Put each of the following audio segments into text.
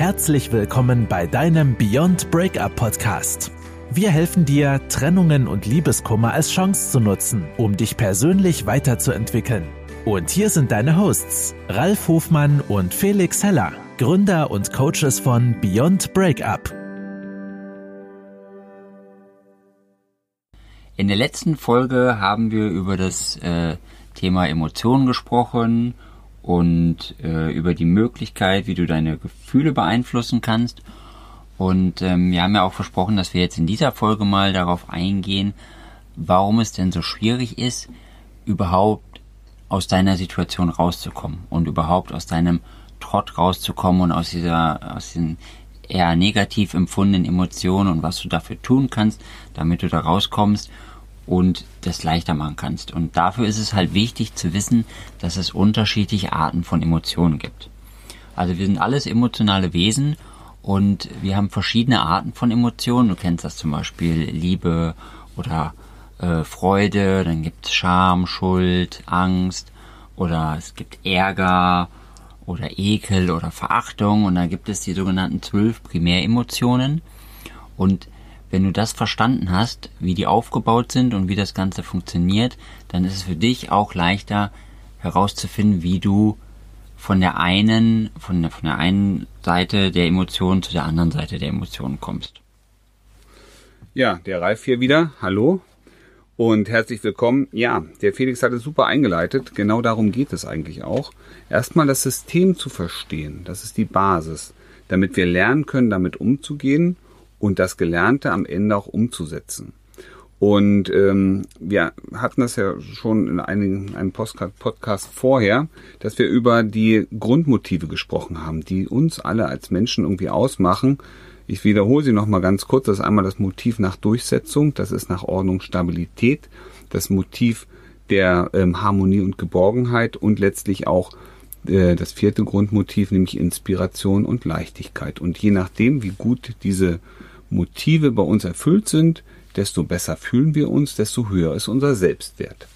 Herzlich willkommen bei deinem Beyond Breakup Podcast. Wir helfen dir, Trennungen und Liebeskummer als Chance zu nutzen, um dich persönlich weiterzuentwickeln. Und hier sind deine Hosts, Ralf Hofmann und Felix Heller, Gründer und Coaches von Beyond Breakup. In der letzten Folge haben wir über das äh, Thema Emotionen gesprochen und äh, über die Möglichkeit, wie du deine Gefühle beeinflussen kannst. Und ähm, wir haben ja auch versprochen, dass wir jetzt in dieser Folge mal darauf eingehen, warum es denn so schwierig ist, überhaupt aus deiner Situation rauszukommen und überhaupt aus deinem Trott rauszukommen und aus dieser, aus diesen eher negativ empfundenen Emotionen und was du dafür tun kannst, damit du da rauskommst und das leichter machen kannst. Und dafür ist es halt wichtig zu wissen, dass es unterschiedliche Arten von Emotionen gibt. Also wir sind alles emotionale Wesen und wir haben verschiedene Arten von Emotionen. Du kennst das zum Beispiel Liebe oder äh, Freude, dann gibt es Scham, Schuld, Angst oder es gibt Ärger oder Ekel oder Verachtung und da gibt es die sogenannten zwölf Primäremotionen und wenn du das verstanden hast, wie die aufgebaut sind und wie das Ganze funktioniert, dann ist es für dich auch leichter herauszufinden, wie du von der einen, von der, von der einen Seite der Emotionen zu der anderen Seite der Emotionen kommst. Ja, der Ralf hier wieder. Hallo und herzlich willkommen. Ja, der Felix hat es super eingeleitet. Genau darum geht es eigentlich auch. Erstmal das System zu verstehen. Das ist die Basis, damit wir lernen können, damit umzugehen und das Gelernte am Ende auch umzusetzen. Und ähm, wir hatten das ja schon in einigen, einem Podcast vorher, dass wir über die Grundmotive gesprochen haben, die uns alle als Menschen irgendwie ausmachen. Ich wiederhole sie nochmal ganz kurz. Das ist einmal das Motiv nach Durchsetzung, das ist nach Ordnung, Stabilität, das Motiv der ähm, Harmonie und Geborgenheit und letztlich auch äh, das vierte Grundmotiv, nämlich Inspiration und Leichtigkeit. Und je nachdem, wie gut diese Motive bei uns erfüllt sind, desto besser fühlen wir uns, desto höher ist unser Selbstwert.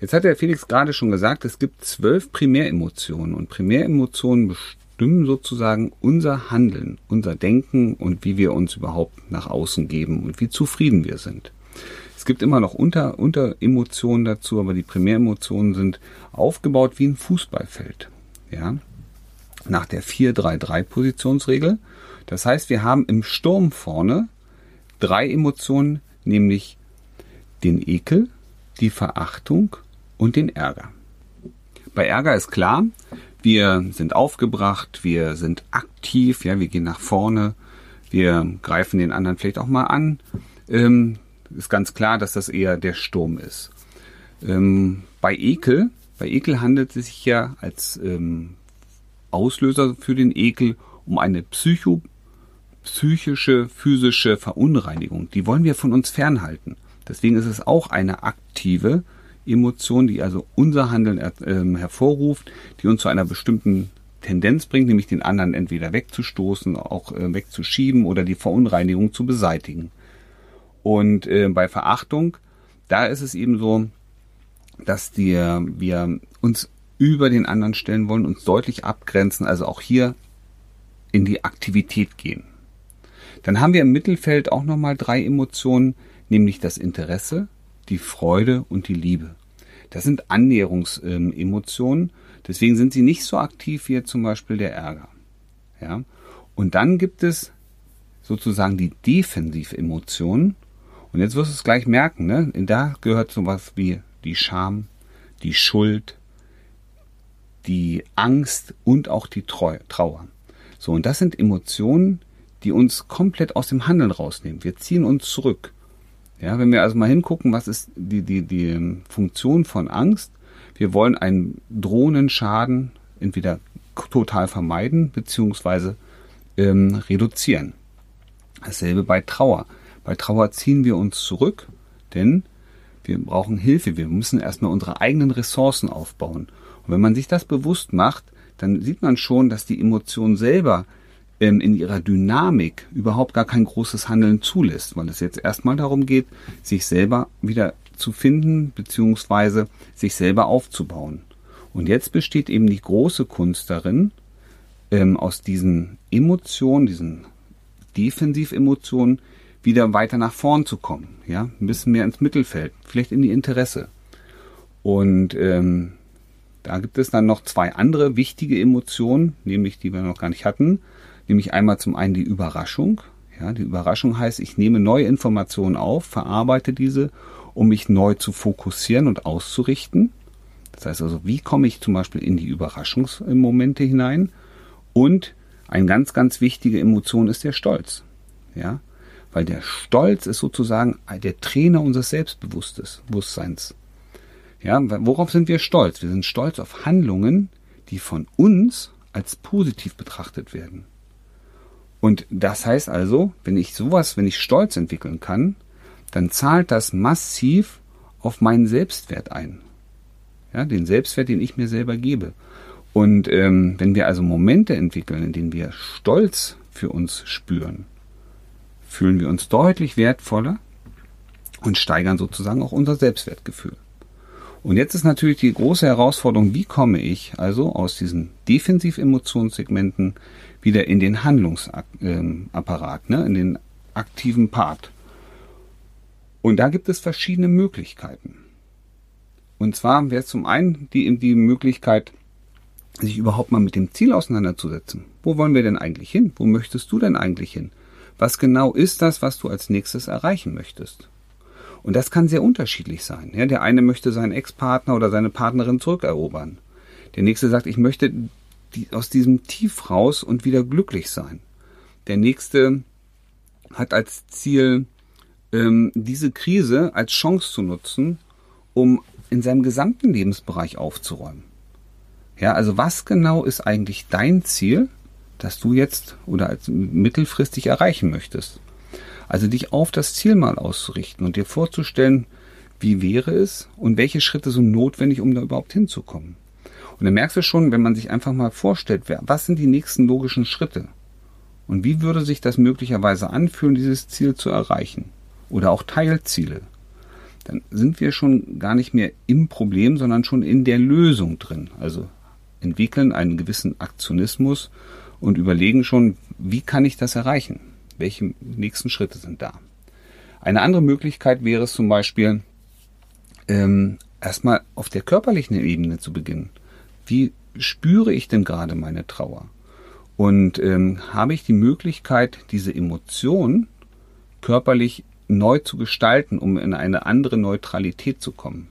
Jetzt hat der Felix gerade schon gesagt, es gibt zwölf Primäremotionen und Primäremotionen bestimmen sozusagen unser Handeln, unser Denken und wie wir uns überhaupt nach außen geben und wie zufrieden wir sind. Es gibt immer noch Unter, Unteremotionen dazu, aber die Primäremotionen sind aufgebaut wie ein Fußballfeld. Ja? Nach der 4-3-3-Positionsregel das heißt, wir haben im Sturm vorne drei Emotionen, nämlich den Ekel, die Verachtung und den Ärger. Bei Ärger ist klar, wir sind aufgebracht, wir sind aktiv, ja, wir gehen nach vorne, wir greifen den anderen vielleicht auch mal an. Ähm, ist ganz klar, dass das eher der Sturm ist. Ähm, bei Ekel, bei Ekel handelt es sich ja als ähm, Auslöser für den Ekel um eine psycho psychische, physische Verunreinigung, die wollen wir von uns fernhalten. Deswegen ist es auch eine aktive Emotion, die also unser Handeln äh, hervorruft, die uns zu einer bestimmten Tendenz bringt, nämlich den anderen entweder wegzustoßen, auch äh, wegzuschieben oder die Verunreinigung zu beseitigen. Und äh, bei Verachtung, da ist es eben so, dass die, wir uns über den anderen stellen wollen, uns deutlich abgrenzen, also auch hier in die Aktivität gehen. Dann haben wir im Mittelfeld auch nochmal drei Emotionen, nämlich das Interesse, die Freude und die Liebe. Das sind Annäherungsemotionen, deswegen sind sie nicht so aktiv wie zum Beispiel der Ärger. Ja? Und dann gibt es sozusagen die Defensivemotionen. Und jetzt wirst du es gleich merken, ne? Da gehört sowas wie die Scham, die Schuld, die Angst und auch die Trauer. So, und das sind Emotionen, die uns komplett aus dem Handeln rausnehmen. Wir ziehen uns zurück. Ja, wenn wir also mal hingucken, was ist die, die, die ähm, Funktion von Angst? Wir wollen einen drohenden Schaden entweder total vermeiden beziehungsweise ähm, reduzieren. Dasselbe bei Trauer. Bei Trauer ziehen wir uns zurück, denn wir brauchen Hilfe. Wir müssen erstmal unsere eigenen Ressourcen aufbauen. Und wenn man sich das bewusst macht, dann sieht man schon, dass die Emotion selber ähm, in ihrer Dynamik überhaupt gar kein großes Handeln zulässt, weil es jetzt erstmal darum geht, sich selber wieder zu finden beziehungsweise sich selber aufzubauen. Und jetzt besteht eben die große Kunst darin, ähm, aus diesen Emotionen, diesen Defensivemotionen, wieder weiter nach vorn zu kommen, ja, ein bisschen mehr ins Mittelfeld, vielleicht in die Interesse. Und ähm, da gibt es dann noch zwei andere wichtige Emotionen, nämlich die wir noch gar nicht hatten, nämlich einmal zum einen die Überraschung. Ja, die Überraschung heißt, ich nehme neue Informationen auf, verarbeite diese, um mich neu zu fokussieren und auszurichten. Das heißt also, wie komme ich zum Beispiel in die Überraschungsmomente hinein? Und eine ganz, ganz wichtige Emotion ist der Stolz. Ja, weil der Stolz ist sozusagen der Trainer unseres Selbstbewusstseins. Ja, worauf sind wir stolz? Wir sind stolz auf Handlungen, die von uns als positiv betrachtet werden. Und das heißt also, wenn ich sowas, wenn ich Stolz entwickeln kann, dann zahlt das massiv auf meinen Selbstwert ein. Ja, den Selbstwert, den ich mir selber gebe. Und ähm, wenn wir also Momente entwickeln, in denen wir Stolz für uns spüren, fühlen wir uns deutlich wertvoller und steigern sozusagen auch unser Selbstwertgefühl. Und jetzt ist natürlich die große Herausforderung, wie komme ich also aus diesen Defensiv-Emotionssegmenten wieder in den Handlungsapparat, ne, in den aktiven Part. Und da gibt es verschiedene Möglichkeiten. Und zwar wäre zum einen die, die Möglichkeit, sich überhaupt mal mit dem Ziel auseinanderzusetzen. Wo wollen wir denn eigentlich hin? Wo möchtest du denn eigentlich hin? Was genau ist das, was du als nächstes erreichen möchtest? Und das kann sehr unterschiedlich sein. Ja, der eine möchte seinen Ex-Partner oder seine Partnerin zurückerobern. Der nächste sagt, ich möchte die, aus diesem Tief raus und wieder glücklich sein. Der nächste hat als Ziel, ähm, diese Krise als Chance zu nutzen, um in seinem gesamten Lebensbereich aufzuräumen. Ja, also was genau ist eigentlich dein Ziel, das du jetzt oder als mittelfristig erreichen möchtest? Also dich auf das Ziel mal auszurichten und dir vorzustellen, wie wäre es und welche Schritte sind notwendig, um da überhaupt hinzukommen. Und dann merkst du schon, wenn man sich einfach mal vorstellt, was sind die nächsten logischen Schritte? Und wie würde sich das möglicherweise anfühlen, dieses Ziel zu erreichen? Oder auch Teilziele? Dann sind wir schon gar nicht mehr im Problem, sondern schon in der Lösung drin. Also entwickeln einen gewissen Aktionismus und überlegen schon, wie kann ich das erreichen? Welche nächsten Schritte sind da? Eine andere Möglichkeit wäre es zum Beispiel, ähm, erstmal auf der körperlichen Ebene zu beginnen. Wie spüre ich denn gerade meine Trauer? Und ähm, habe ich die Möglichkeit, diese Emotion körperlich neu zu gestalten, um in eine andere Neutralität zu kommen?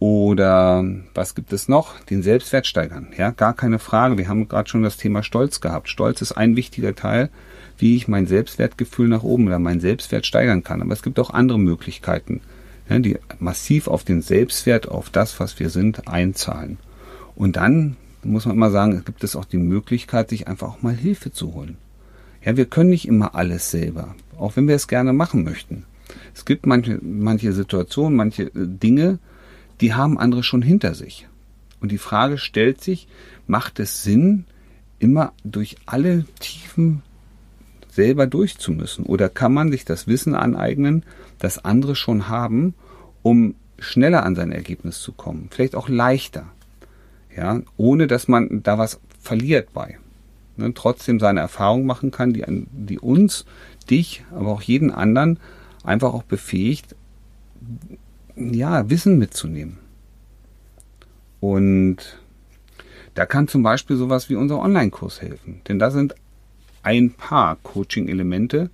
Oder was gibt es noch? Den Selbstwert steigern. Ja, gar keine Frage. Wir haben gerade schon das Thema Stolz gehabt. Stolz ist ein wichtiger Teil, wie ich mein Selbstwertgefühl nach oben oder meinen Selbstwert steigern kann. Aber es gibt auch andere Möglichkeiten, ja, die massiv auf den Selbstwert, auf das, was wir sind, einzahlen. Und dann muss man immer sagen, gibt es auch die Möglichkeit, sich einfach auch mal Hilfe zu holen. Ja, wir können nicht immer alles selber, auch wenn wir es gerne machen möchten. Es gibt manche, manche Situationen, manche äh, Dinge, die haben andere schon hinter sich. Und die Frage stellt sich, macht es Sinn, immer durch alle Tiefen selber durchzumüssen? Oder kann man sich das Wissen aneignen, das andere schon haben, um schneller an sein Ergebnis zu kommen? Vielleicht auch leichter. Ja, ohne dass man da was verliert bei. Ne, trotzdem seine Erfahrung machen kann, die, die uns, dich, aber auch jeden anderen einfach auch befähigt, ja, Wissen mitzunehmen. Und da kann zum Beispiel sowas wie unser Online-Kurs helfen. Denn da sind ein paar Coaching-Elemente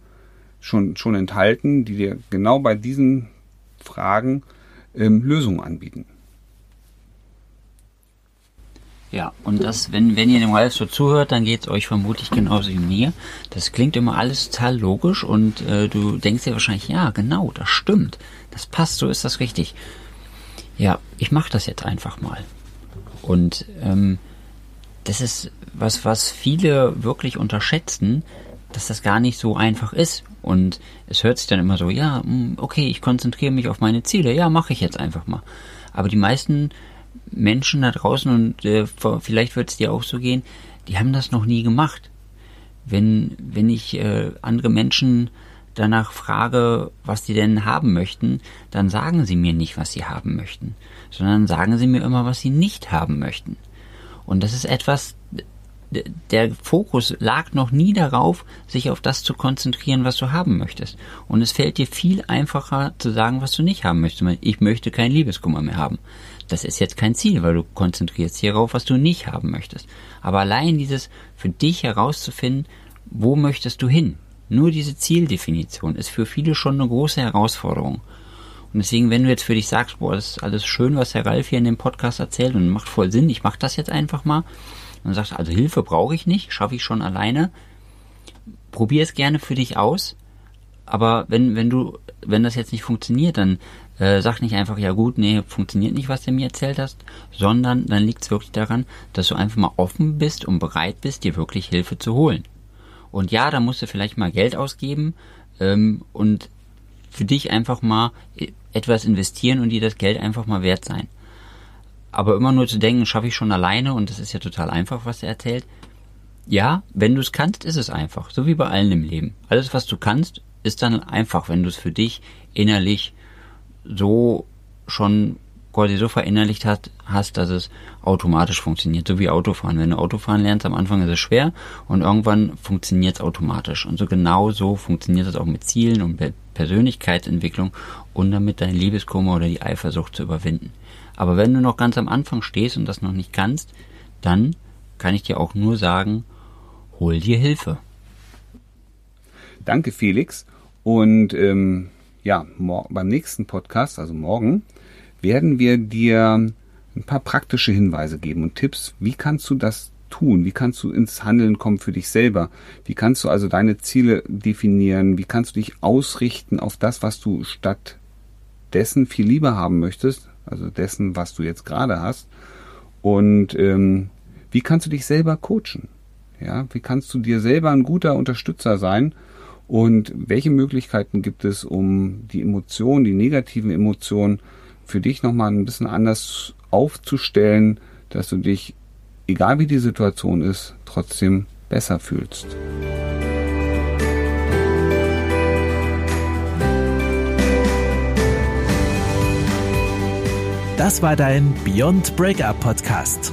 schon, schon enthalten, die dir genau bei diesen Fragen ähm, Lösungen anbieten. Ja, und das, wenn, wenn ihr dem Ralf so zuhört, dann geht es euch vermutlich genauso wie mir. Das klingt immer alles total logisch und äh, du denkst dir wahrscheinlich, ja, genau, das stimmt. Das passt, so ist das richtig. Ja, ich mache das jetzt einfach mal. Und ähm, das ist was, was viele wirklich unterschätzen, dass das gar nicht so einfach ist. Und es hört sich dann immer so, ja, hm, okay, ich konzentriere mich auf meine Ziele, ja, mache ich jetzt einfach mal. Aber die meisten Menschen da draußen, und äh, vielleicht wird es dir auch so gehen, die haben das noch nie gemacht. Wenn, wenn ich äh, andere Menschen danach frage, was die denn haben möchten, dann sagen sie mir nicht, was sie haben möchten, sondern sagen sie mir immer, was sie nicht haben möchten. Und das ist etwas, der Fokus lag noch nie darauf, sich auf das zu konzentrieren, was du haben möchtest. Und es fällt dir viel einfacher zu sagen, was du nicht haben möchtest. Ich möchte keinen Liebeskummer mehr haben. Das ist jetzt kein Ziel, weil du konzentrierst hier darauf, was du nicht haben möchtest. Aber allein dieses für dich herauszufinden, wo möchtest du hin? Nur diese Zieldefinition ist für viele schon eine große Herausforderung. Und deswegen, wenn du jetzt für dich sagst, boah, das ist alles schön, was Herr Ralf hier in dem Podcast erzählt und macht voll Sinn, ich mache das jetzt einfach mal, und sagst, also Hilfe brauche ich nicht, schaffe ich schon alleine, probier es gerne für dich aus, aber wenn, wenn du, wenn das jetzt nicht funktioniert, dann äh, sag nicht einfach, ja gut, nee, funktioniert nicht, was du mir erzählt hast, sondern dann liegt es wirklich daran, dass du einfach mal offen bist und bereit bist, dir wirklich Hilfe zu holen. Und ja, da musst du vielleicht mal Geld ausgeben ähm, und für dich einfach mal etwas investieren und dir das Geld einfach mal wert sein. Aber immer nur zu denken, schaffe ich schon alleine und das ist ja total einfach, was er erzählt. Ja, wenn du es kannst, ist es einfach. So wie bei allen im Leben. Alles, was du kannst, ist dann einfach, wenn du es für dich innerlich so schon quasi so verinnerlicht hast, hast, dass es automatisch funktioniert, so wie Autofahren. Wenn du Autofahren lernst, am Anfang ist es schwer und irgendwann funktioniert es automatisch. Und so genau so funktioniert es auch mit Zielen und Persönlichkeitsentwicklung und damit deine Liebeskummer oder die Eifersucht zu überwinden. Aber wenn du noch ganz am Anfang stehst und das noch nicht kannst, dann kann ich dir auch nur sagen, hol dir Hilfe. Danke, Felix. Und ähm, ja, beim nächsten Podcast, also morgen, werden wir dir ein paar praktische Hinweise geben und Tipps, wie kannst du das tun? Wie kannst du ins Handeln kommen für dich selber? Wie kannst du also deine Ziele definieren? Wie kannst du dich ausrichten auf das, was du stattdessen viel lieber haben möchtest? Also dessen, was du jetzt gerade hast. Und ähm, wie kannst du dich selber coachen? Ja, wie kannst du dir selber ein guter Unterstützer sein? Und welche Möglichkeiten gibt es, um die Emotionen, die negativen Emotionen für dich nochmal ein bisschen anders aufzustellen, dass du dich, egal wie die Situation ist, trotzdem besser fühlst. Das war dein Beyond Breakup Podcast.